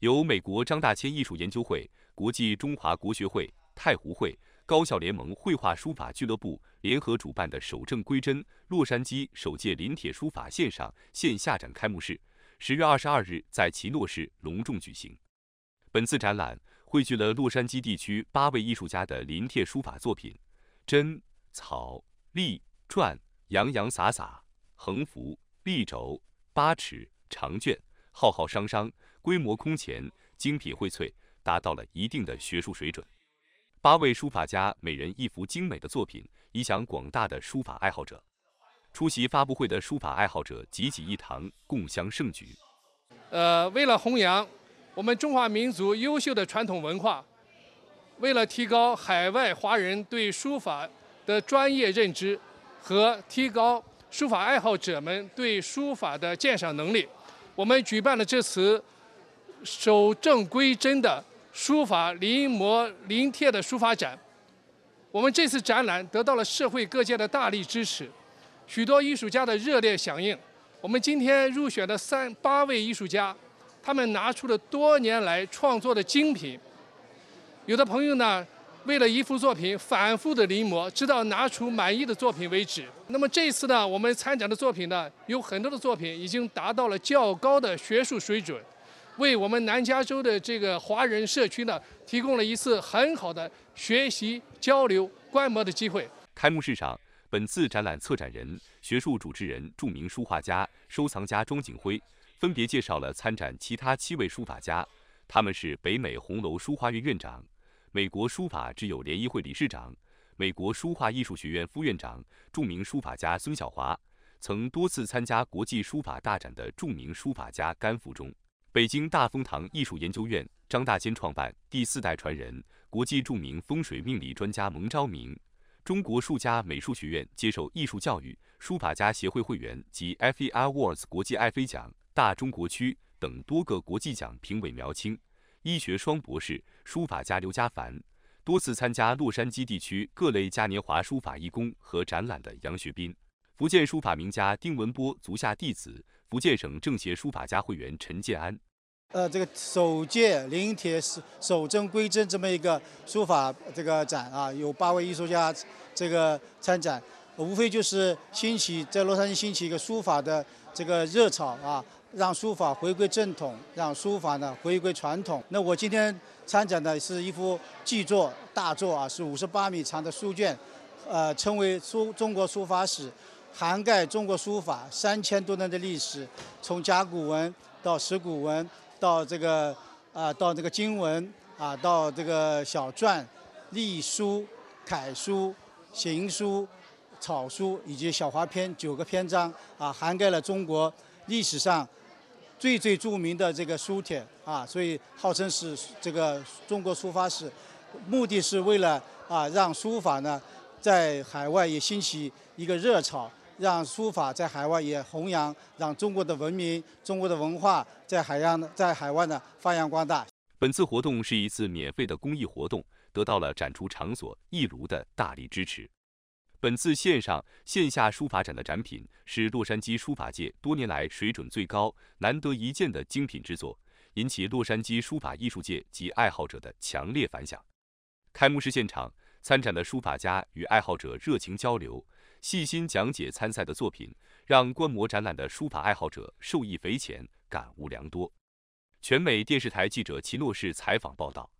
由美国张大千艺术研究会、国际中华国学会、太湖会、高校联盟绘画书法俱乐部联合主办的“守正归真”洛杉矶首届临帖书法线上线下展开幕式，十月二十二日在奇诺市隆重举行。本次展览汇聚了洛杉矶地区八位艺术家的临帖书法作品，真、草、隶、篆，洋洋洒洒，横幅、立轴、八尺、长卷，浩浩汤汤。规模空前，精品荟萃，达到了一定的学术水准。八位书法家每人一幅精美的作品，以享广大的书法爱好者。出席发布会的书法爱好者济济一堂，共襄盛举。呃，为了弘扬我们中华民族优秀的传统文化，为了提高海外华人对书法的专业认知和提高书法爱好者们对书法的鉴赏能力，我们举办了这次。守正归真的书法临摹临帖的书法展，我们这次展览得到了社会各界的大力支持，许多艺术家的热烈响应。我们今天入选的三八位艺术家，他们拿出了多年来创作的精品。有的朋友呢，为了一幅作品反复的临摹，直到拿出满意的作品为止。那么这次呢，我们参展的作品呢，有很多的作品已经达到了较高的学术水准。为我们南加州的这个华人社区呢，提供了一次很好的学习、交流、观摩的机会。开幕式上，本次展览策展人、学术主持人、著名书画家、收藏家庄景辉分别介绍了参展其他七位书法家，他们是北美红楼书画院院长、美国书法之友联谊会理事长、美国书画艺术学院副院长、著名书法家孙晓华，曾多次参加国际书法大展的著名书法家甘福忠。北京大风堂艺术研究院张大千创办，第四代传人，国际著名风水命理专家蒙昭明，中国术家美术学院接受艺术教育，书法家协会会员及 FE Awards 国际爱妃奖、大中国区等多个国际奖评委苗青，医学双博士，书法家刘家凡，多次参加洛杉矶地区各类嘉年华书法义工和展览的杨学斌，福建书法名家丁文波足下弟子。福建省政协书法家会员陈建安，呃，这个首届临帖守正归真这么一个书法这个展啊，有八位艺术家这个参展，无非就是兴起在洛杉矶兴起一个书法的这个热潮啊，让书法回归正统，让书法呢回归传统。那我今天参展的是一幅巨作大作啊，是五十八米长的书卷，呃，称为书中国书法史。涵盖中国书法三千多年的历史，从甲骨文到石鼓文，到这个啊，到这个金文啊，到这个小篆、隶书、楷书、行书、草书以及小花篇九个篇章啊，涵盖了中国历史上最最著名的这个书帖啊，所以号称是这个中国书法史。目的是为了啊，让书法呢在海外也兴起一个热潮。让书法在海外也弘扬，让中国的文明、中国的文化在海洋、在海外呢发扬光大。本次活动是一次免费的公益活动，得到了展出场所艺庐的大力支持。本次线上线下书法展的展品是洛杉矶书法界多年来水准最高、难得一见的精品之作，引起洛杉矶书法艺术界及爱好者的强烈反响。开幕式现场，参展的书法家与爱好者热情交流。细心讲解参赛的作品，让观摩展览的书法爱好者受益匪浅，感悟良多。全美电视台记者齐诺士采访报道。